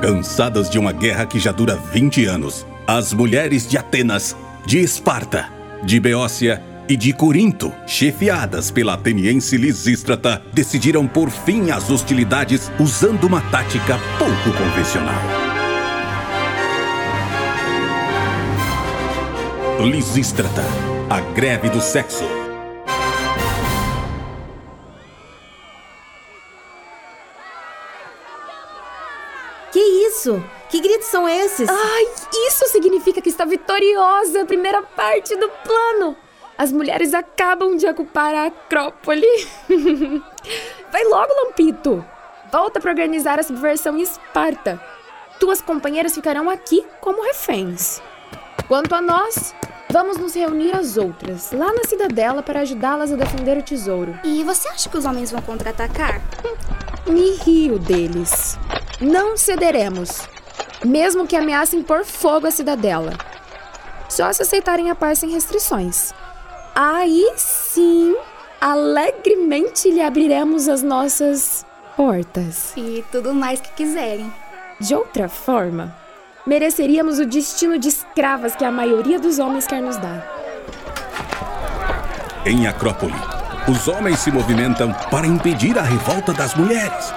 Cansadas de uma guerra que já dura 20 anos, as mulheres de Atenas, de Esparta, de Beócia e de Corinto, chefiadas pela ateniense Lisístrata, decidiram por fim às hostilidades usando uma tática pouco convencional. Lisístrata, a greve do sexo. Isso? Que gritos são esses? Ai, isso significa que está vitoriosa a primeira parte do plano. As mulheres acabam de ocupar a Acrópole. Vai logo, Lampito. Volta para organizar a subversão em Esparta. Tuas companheiras ficarão aqui como reféns. Quanto a nós, vamos nos reunir às outras, lá na cidadela, para ajudá-las a defender o tesouro. E você acha que os homens vão contra-atacar? Me rio deles. Não cederemos, mesmo que ameacem pôr fogo à cidadela. Só se aceitarem a paz sem restrições. Aí sim, alegremente lhe abriremos as nossas portas. E tudo mais que quiserem. De outra forma, mereceríamos o destino de escravas que a maioria dos homens quer nos dar. Em Acrópole, os homens se movimentam para impedir a revolta das mulheres.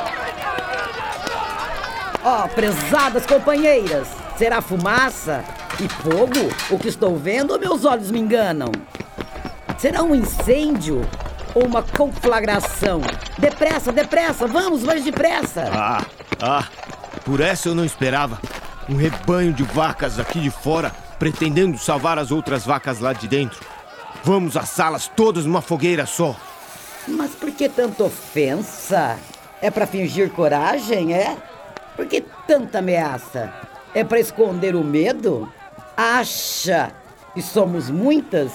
Ó, oh, prezadas companheiras, será fumaça e fogo o que estou vendo ou meus olhos me enganam? Será um incêndio ou uma conflagração? Depressa, depressa, vamos, vamos depressa! Ah, ah, por essa eu não esperava. Um rebanho de vacas aqui de fora pretendendo salvar as outras vacas lá de dentro. Vamos assá-las todas numa fogueira só. Mas por que tanta ofensa? É para fingir coragem, é? Por que tanta ameaça? É para esconder o medo? Acha que somos muitas?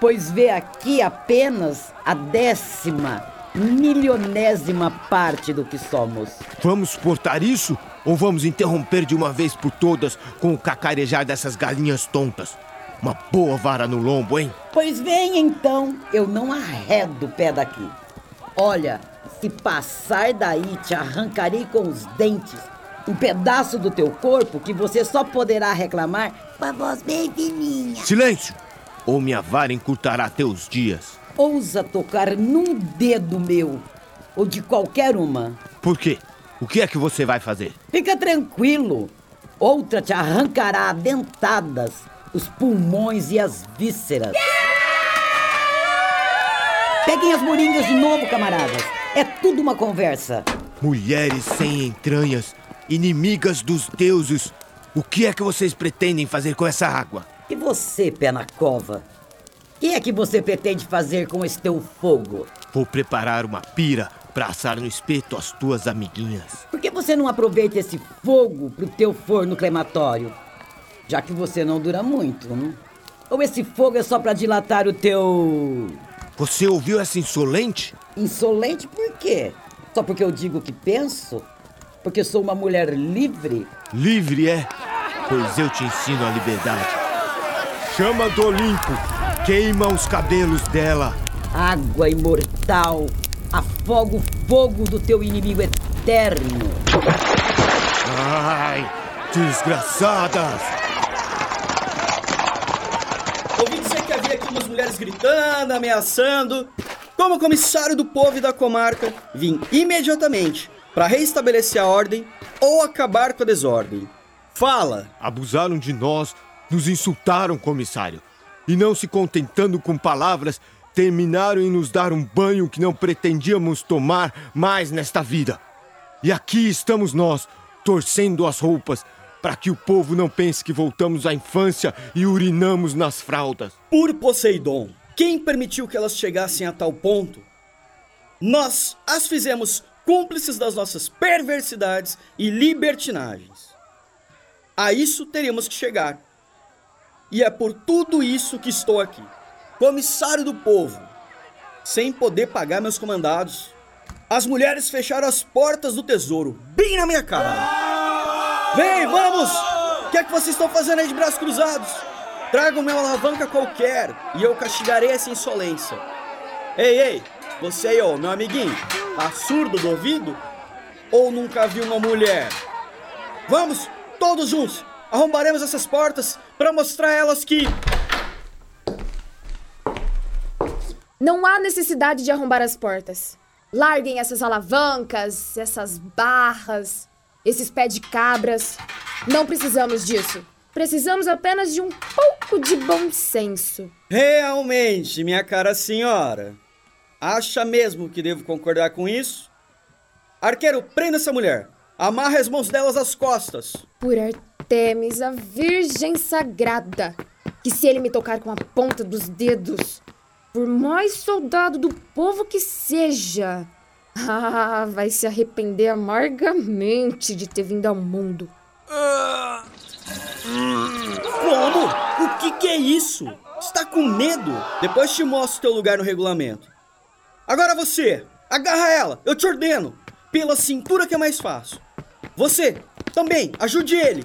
pois vê aqui apenas a décima, milionésima parte do que somos. Vamos suportar isso? Ou vamos interromper de uma vez por todas com o cacarejar dessas galinhas tontas? Uma boa vara no lombo, hein? Pois vem então, eu não arredo o pé daqui. Olha, se passar daí, te arrancarei com os dentes um pedaço do teu corpo que você só poderá reclamar com a voz bem fininha. Silêncio! Ou minha vara encurtará teus dias. Ousa tocar num dedo meu, ou de qualquer uma. Por quê? O que é que você vai fazer? Fica tranquilo. Outra te arrancará dentadas os pulmões e as vísceras. Peguem as moringas de novo, camaradas. É tudo uma conversa. Mulheres sem entranhas, inimigas dos deuses. O que é que vocês pretendem fazer com essa água? E você, pé na cova? O que é que você pretende fazer com esse teu fogo? Vou preparar uma pira para assar no espeto as tuas amiguinhas. Por que você não aproveita esse fogo pro teu forno crematório? Já que você não dura muito, né? Ou esse fogo é só para dilatar o teu. Você ouviu essa insolente? Insolente por quê? Só porque eu digo o que penso? Porque sou uma mulher livre? Livre é? Pois eu te ensino a liberdade. Chama do Olimpo, queima os cabelos dela. Água imortal, afoga o fogo do teu inimigo eterno. Ai, desgraçadas! Gritando, ameaçando. Como comissário do povo e da comarca, vim imediatamente para reestabelecer a ordem ou acabar com a desordem. Fala! Abusaram de nós, nos insultaram, comissário. E não se contentando com palavras, terminaram em nos dar um banho que não pretendíamos tomar mais nesta vida. E aqui estamos nós, torcendo as roupas, para que o povo não pense que voltamos à infância e urinamos nas fraldas. Por Poseidon, quem permitiu que elas chegassem a tal ponto? Nós as fizemos cúmplices das nossas perversidades e libertinagens. A isso teríamos que chegar. E é por tudo isso que estou aqui, comissário do povo, sem poder pagar meus comandados. As mulheres fecharam as portas do tesouro, bem na minha cara. Vem, vamos! O que é que vocês estão fazendo aí de braços cruzados? Tragam-me uma alavanca qualquer e eu castigarei essa insolência. Ei, ei, você aí, meu amiguinho, tá surdo do ouvido? Ou nunca viu uma mulher? Vamos, todos juntos. Arrombaremos essas portas para mostrar a elas que. Não há necessidade de arrombar as portas. Larguem essas alavancas, essas barras, esses pés de cabras. Não precisamos disso. Precisamos apenas de um pouco de bom senso. Realmente, minha cara senhora. Acha mesmo que devo concordar com isso? Arqueiro, prenda essa mulher. Amarre as mãos delas às costas. Por Artemis, a Virgem Sagrada, que se ele me tocar com a ponta dos dedos, por mais soldado do povo que seja, ah, vai se arrepender amargamente de ter vindo ao mundo. Como? O que, que é isso? Está com medo? Depois te mostro teu lugar no regulamento. Agora você, agarra ela, eu te ordeno. Pela cintura que é mais fácil. Você, também, ajude ele.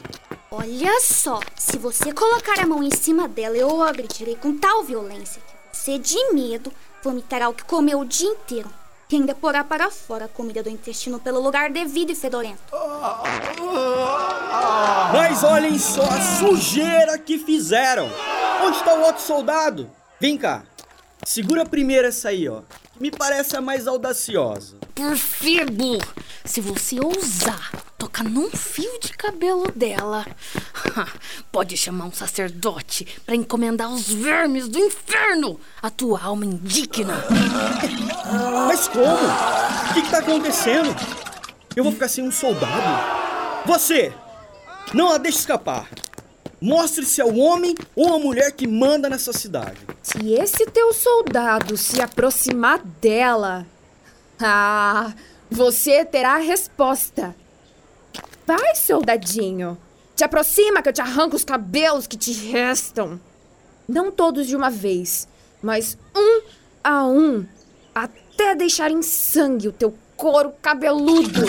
Olha só, se você colocar a mão em cima dela, eu agredirei com tal violência que você, de medo, vomitará o que comeu o dia inteiro. E ainda porá para fora a comida do intestino pelo lugar devido e fedorento. Mas olhem só a sujeira que fizeram. Onde está o outro soldado? Vem cá. Segura primeiro essa aí, ó. Que me parece a mais audaciosa. Perfibo! Se você ousar tocar num fio de cabelo dela, pode chamar um sacerdote para encomendar os vermes do inferno à tua alma indigna. Mas como? O que, que tá acontecendo? Eu vou ficar sem um soldado? Você! Não a deixe escapar. Mostre-se ao homem ou à mulher que manda nessa cidade. Se esse teu soldado se aproximar dela, ah, você terá a resposta. Vai, soldadinho. Te aproxima que eu te arranco os cabelos que te restam. Não todos de uma vez, mas um a um, até deixar em sangue o teu couro cabeludo.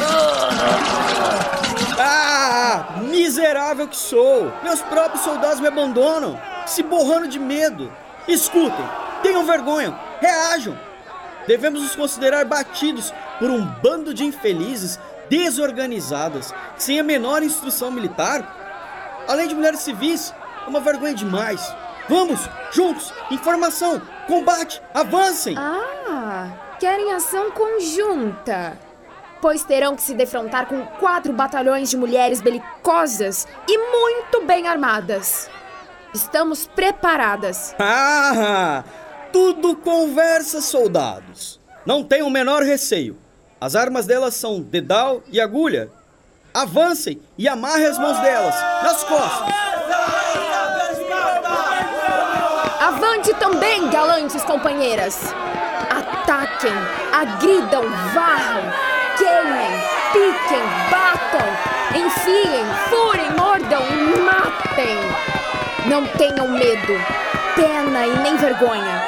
Ah, miserável que sou! Meus próprios soldados me abandonam, se borrando de medo. Escutem, tenham vergonha, reajam. Devemos nos considerar batidos por um bando de infelizes desorganizadas, sem a menor instrução militar. Além de mulheres civis, é uma vergonha demais. Vamos, juntos, informação, combate, avancem! Ah, querem ação conjunta. Pois terão que se defrontar com quatro batalhões de mulheres belicosas e muito bem armadas. Estamos preparadas. Ah, tudo conversa, soldados. Não tenham o menor receio. As armas delas são dedal e agulha. Avancem e amarrem as mãos delas nas costas. Avante também, galantes companheiras! Ataquem, agridam, varram, queimem, piquem, batam, enfiem, furem, mordam e matem! Não tenham medo, pena e nem vergonha.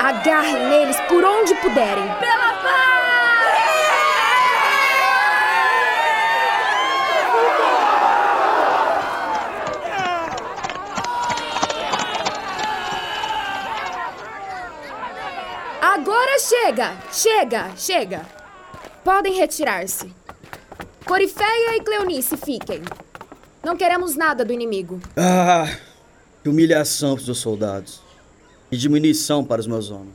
Agarrem neles por onde puderem. Pela paz! Agora chega! Chega! Chega! Podem retirar-se. Corifeia e Cleonice fiquem. Não queremos nada do inimigo. Ah, que humilhação para os soldados. E diminuição para os meus homens.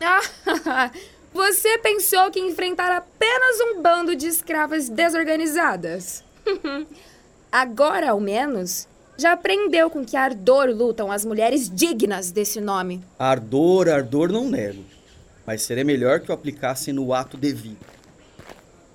Ah, você pensou que enfrentar apenas um bando de escravas desorganizadas? Agora, ao menos, já aprendeu com que ardor lutam as mulheres dignas desse nome. Ardor, ardor não nego. Mas seria melhor que o aplicassem no ato devido.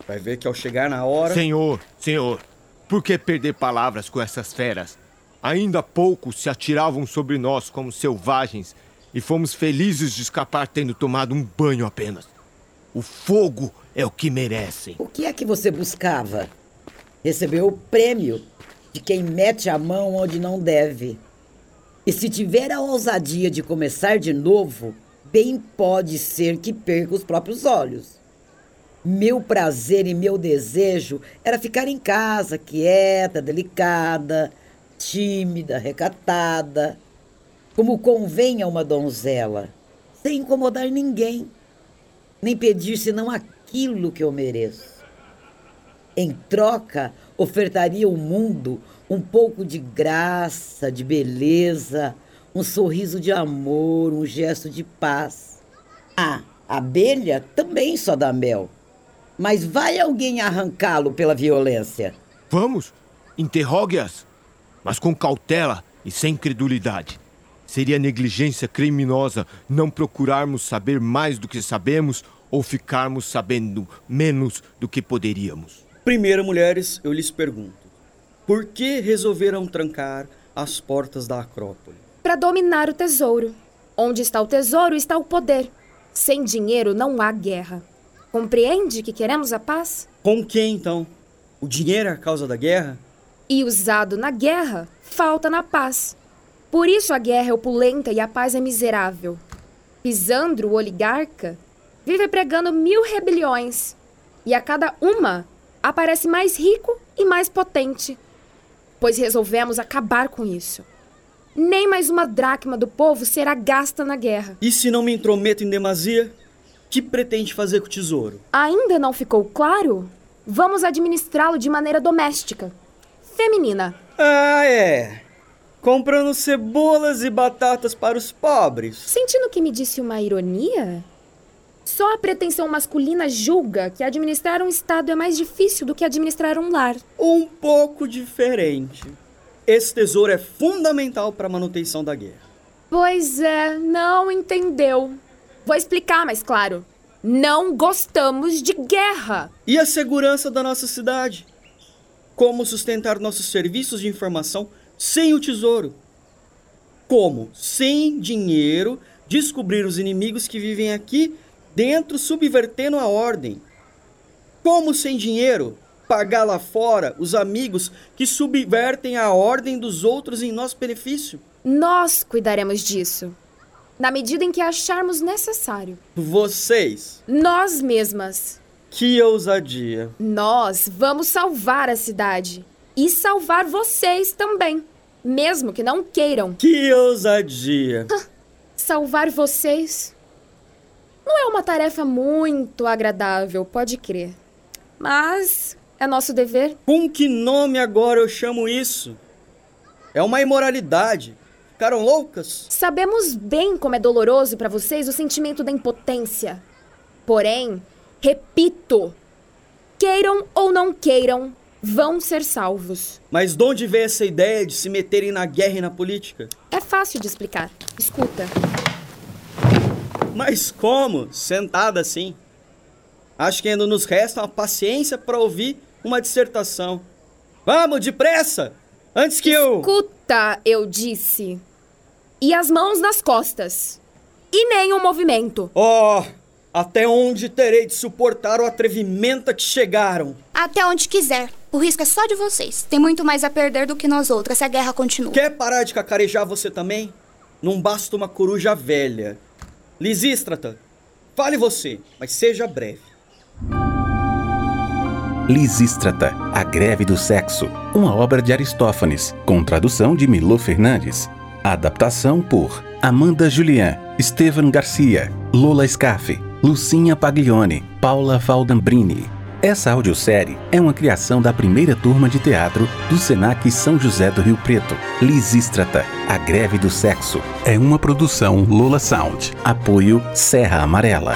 Vai ver que ao chegar na hora. Senhor, senhor, por que perder palavras com essas feras? Ainda poucos se atiravam sobre nós como selvagens e fomos felizes de escapar tendo tomado um banho apenas. O fogo é o que merecem. O que é que você buscava? Recebeu o prêmio de quem mete a mão onde não deve. E se tiver a ousadia de começar de novo, bem pode ser que perca os próprios olhos. Meu prazer e meu desejo era ficar em casa, quieta, delicada, tímida, recatada, como convém a uma donzela, sem incomodar ninguém, nem pedir senão aquilo que eu mereço. Em troca, ofertaria ao mundo um pouco de graça, de beleza, um sorriso de amor, um gesto de paz. Ah, a abelha também só dá mel. Mas vai alguém arrancá-lo pela violência? Vamos, interrogue-as, mas com cautela e sem credulidade. Seria negligência criminosa não procurarmos saber mais do que sabemos ou ficarmos sabendo menos do que poderíamos. Primeiro, mulheres, eu lhes pergunto: por que resolveram trancar as portas da Acrópole? Para dominar o tesouro. Onde está o tesouro está o poder. Sem dinheiro não há guerra. Compreende que queremos a paz? Com quem então? O dinheiro é a causa da guerra? E usado na guerra, falta na paz. Por isso a guerra é opulenta e a paz é miserável. Pisandro, o oligarca, vive pregando mil rebeliões. E a cada uma aparece mais rico e mais potente. Pois resolvemos acabar com isso. Nem mais uma dracma do povo será gasta na guerra. E se não me intrometo em demasia, que pretende fazer com o tesouro? Ainda não ficou claro? Vamos administrá-lo de maneira doméstica, feminina. Ah, é. Comprando cebolas e batatas para os pobres. Sentindo que me disse uma ironia? Só a pretensão masculina julga que administrar um Estado é mais difícil do que administrar um lar. Um pouco diferente. Esse tesouro é fundamental para a manutenção da guerra. Pois é, não entendeu. Vou explicar mais claro. Não gostamos de guerra. E a segurança da nossa cidade? Como sustentar nossos serviços de informação sem o tesouro? Como, sem dinheiro, descobrir os inimigos que vivem aqui dentro, subvertendo a ordem? Como, sem dinheiro, pagar lá fora os amigos que subvertem a ordem dos outros em nosso benefício? Nós cuidaremos disso. Na medida em que acharmos necessário. Vocês? Nós mesmas. Que ousadia. Nós vamos salvar a cidade. E salvar vocês também. Mesmo que não queiram. Que ousadia. salvar vocês não é uma tarefa muito agradável, pode crer. Mas é nosso dever. Com que nome agora eu chamo isso? É uma imoralidade. Ficaram loucas? Sabemos bem como é doloroso para vocês o sentimento da impotência. Porém, repito, queiram ou não queiram, vão ser salvos. Mas de onde veio essa ideia de se meterem na guerra e na política? É fácil de explicar. Escuta. Mas como? Sentada assim. Acho que ainda nos resta uma paciência para ouvir uma dissertação. Vamos, depressa! Antes que eu. Escuta, eu disse. E as mãos nas costas. E nenhum movimento. Oh, até onde terei de suportar o atrevimento a que chegaram? Até onde quiser. O risco é só de vocês. Tem muito mais a perder do que nós outras se a guerra continua. Quer parar de cacarejar você também? Não basta uma coruja velha. Lisístrata, fale você, mas seja breve. Lisístrata, a greve do sexo, uma obra de Aristófanes, com tradução de Milô Fernandes. Adaptação por Amanda Julian, Estevan Garcia, Lola Scaff, Lucinha Paglione, Paula Valdambrini. Essa audiosérie é uma criação da primeira turma de teatro do Senac São José do Rio Preto. Lisístrata, a greve do sexo. É uma produção Lola Sound. Apoio Serra Amarela.